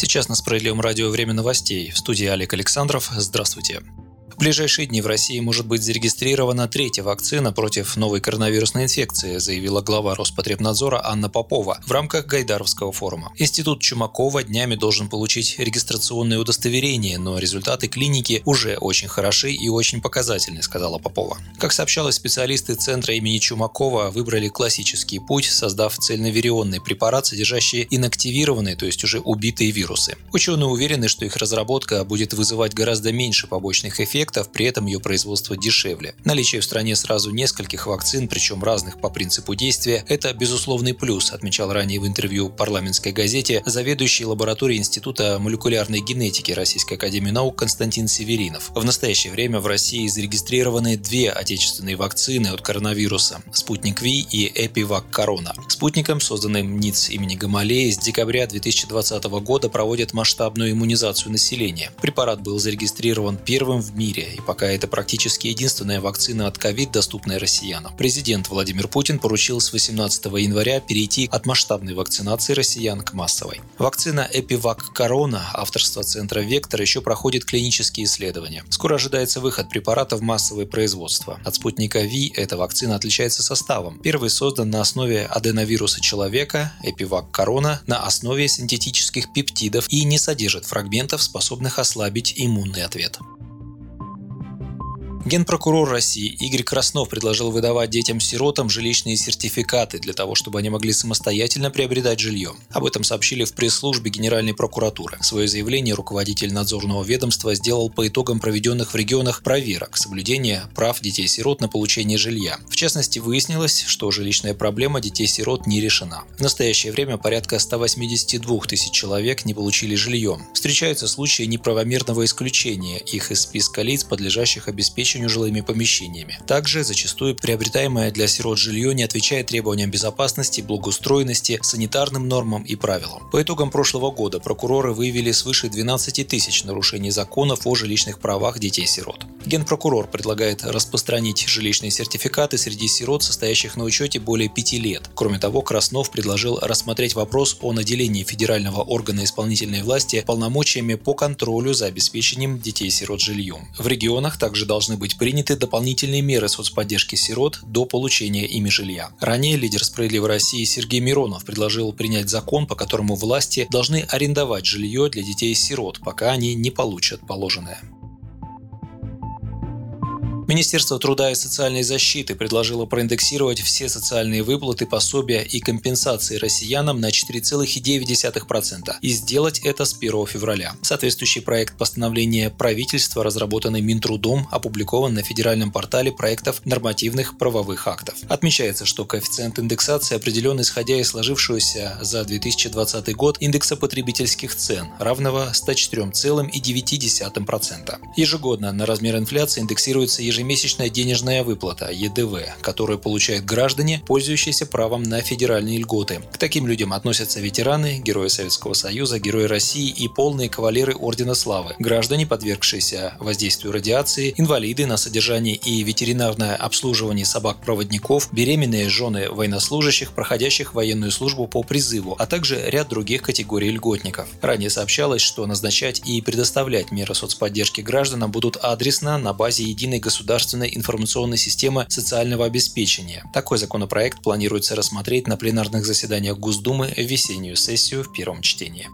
Сейчас на Справедливом радио «Время новостей». В студии Олег Александров. Здравствуйте. Ближайшие дни в России может быть зарегистрирована третья вакцина против новой коронавирусной инфекции, заявила глава Роспотребнадзора Анна Попова в рамках Гайдаровского форума. Институт Чумакова днями должен получить регистрационное удостоверение, но результаты клиники уже очень хороши и очень показательны, сказала Попова. Как сообщалось, специалисты Центра имени Чумакова выбрали классический путь, создав цельноверионный препарат, содержащий инактивированные, то есть уже убитые вирусы. Ученые уверены, что их разработка будет вызывать гораздо меньше побочных эффектов, эффектов, при этом ее производство дешевле. Наличие в стране сразу нескольких вакцин, причем разных по принципу действия, это безусловный плюс, отмечал ранее в интервью парламентской газете заведующий лабораторией Института молекулярной генетики Российской Академии Наук Константин Северинов. В настоящее время в России зарегистрированы две отечественные вакцины от коронавируса – «Спутник Ви» и «Эпивак Корона». Спутником, созданным НИЦ имени Гамалеи, с декабря 2020 года проводят масштабную иммунизацию населения. Препарат был зарегистрирован первым в мире мире, и пока это практически единственная вакцина от ковид, доступная россиянам. Президент Владимир Путин поручил с 18 января перейти от масштабной вакцинации россиян к массовой. Вакцина Эпивак Корона авторства Центра Вектор еще проходит клинические исследования. Скоро ожидается выход препарата в массовое производство. От спутника Ви эта вакцина отличается составом. Первый создан на основе аденовируса человека, Эпивак Корона, на основе синтетических пептидов и не содержит фрагментов, способных ослабить иммунный ответ. Генпрокурор России Игорь Краснов предложил выдавать детям-сиротам жилищные сертификаты для того, чтобы они могли самостоятельно приобретать жилье. Об этом сообщили в пресс-службе Генеральной прокуратуры. Свое заявление руководитель надзорного ведомства сделал по итогам проведенных в регионах проверок соблюдения прав детей-сирот на получение жилья. В частности, выяснилось, что жилищная проблема детей-сирот не решена. В настоящее время порядка 182 тысяч человек не получили жилье. Встречаются случаи неправомерного исключения их из списка лиц, подлежащих обеспечению обеспечению жилыми помещениями. Также зачастую приобретаемое для сирот жилье не отвечает требованиям безопасности, благоустроенности, санитарным нормам и правилам. По итогам прошлого года прокуроры выявили свыше 12 тысяч нарушений законов о жилищных правах детей-сирот. Генпрокурор предлагает распространить жилищные сертификаты среди сирот, состоящих на учете более пяти лет. Кроме того, Краснов предложил рассмотреть вопрос о наделении федерального органа исполнительной власти полномочиями по контролю за обеспечением детей-сирот жильем. В регионах также должны быть приняты дополнительные меры соцподдержки сирот до получения ими жилья. Ранее лидер «Справедливой России» Сергей Миронов предложил принять закон, по которому власти должны арендовать жилье для детей-сирот, пока они не получат положенное. Министерство труда и социальной защиты предложило проиндексировать все социальные выплаты, пособия и компенсации россиянам на 4,9% и сделать это с 1 февраля. Соответствующий проект постановления правительства, разработанный Минтрудом, опубликован на федеральном портале проектов нормативных правовых актов. Отмечается, что коэффициент индексации определен исходя из сложившегося за 2020 год индекса потребительских цен, равного 104,9%. Ежегодно на размер инфляции индексируется ежемесячно ежемесячная денежная выплата ЕДВ, которую получают граждане, пользующиеся правом на федеральные льготы. К таким людям относятся ветераны, герои Советского Союза, герои России и полные кавалеры Ордена Славы, граждане, подвергшиеся воздействию радиации, инвалиды на содержание и ветеринарное обслуживание собак-проводников, беременные жены военнослужащих, проходящих военную службу по призыву, а также ряд других категорий льготников. Ранее сообщалось, что назначать и предоставлять меры соцподдержки гражданам будут адресно на базе единой государственной государственной информационной системы социального обеспечения. Такой законопроект планируется рассмотреть на пленарных заседаниях Госдумы в весеннюю сессию в первом чтении.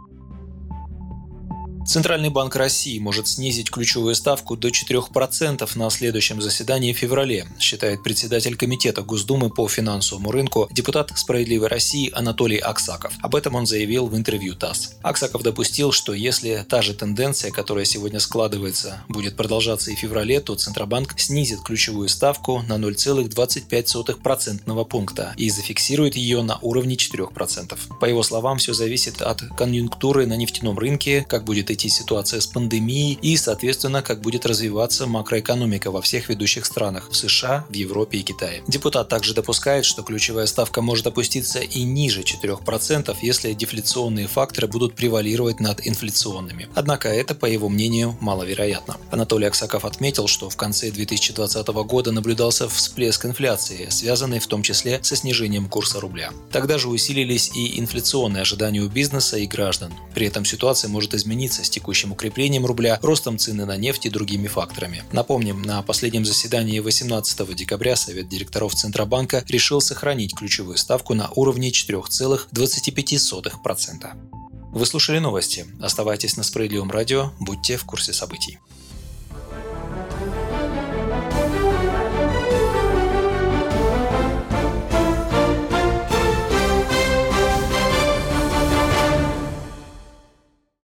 Центральный банк России может снизить ключевую ставку до 4% на следующем заседании в феврале, считает председатель Комитета Госдумы по финансовому рынку, депутат «Справедливой России» Анатолий Аксаков. Об этом он заявил в интервью ТАСС. Аксаков допустил, что если та же тенденция, которая сегодня складывается, будет продолжаться и в феврале, то Центробанк снизит ключевую ставку на 0,25% пункта и зафиксирует ее на уровне 4%. По его словам, все зависит от конъюнктуры на нефтяном рынке, как будет идти идти ситуация с пандемией и, соответственно, как будет развиваться макроэкономика во всех ведущих странах – в США, в Европе и Китае. Депутат также допускает, что ключевая ставка может опуститься и ниже 4%, если дефляционные факторы будут превалировать над инфляционными. Однако это, по его мнению, маловероятно. Анатолий Аксаков отметил, что в конце 2020 года наблюдался всплеск инфляции, связанный в том числе со снижением курса рубля. Тогда же усилились и инфляционные ожидания у бизнеса и граждан. При этом ситуация может измениться с текущим укреплением рубля, ростом цены на нефть и другими факторами. Напомним, на последнем заседании 18 декабря Совет директоров Центробанка решил сохранить ключевую ставку на уровне 4,25%. Вы слушали новости. Оставайтесь на Справедливом радио, будьте в курсе событий.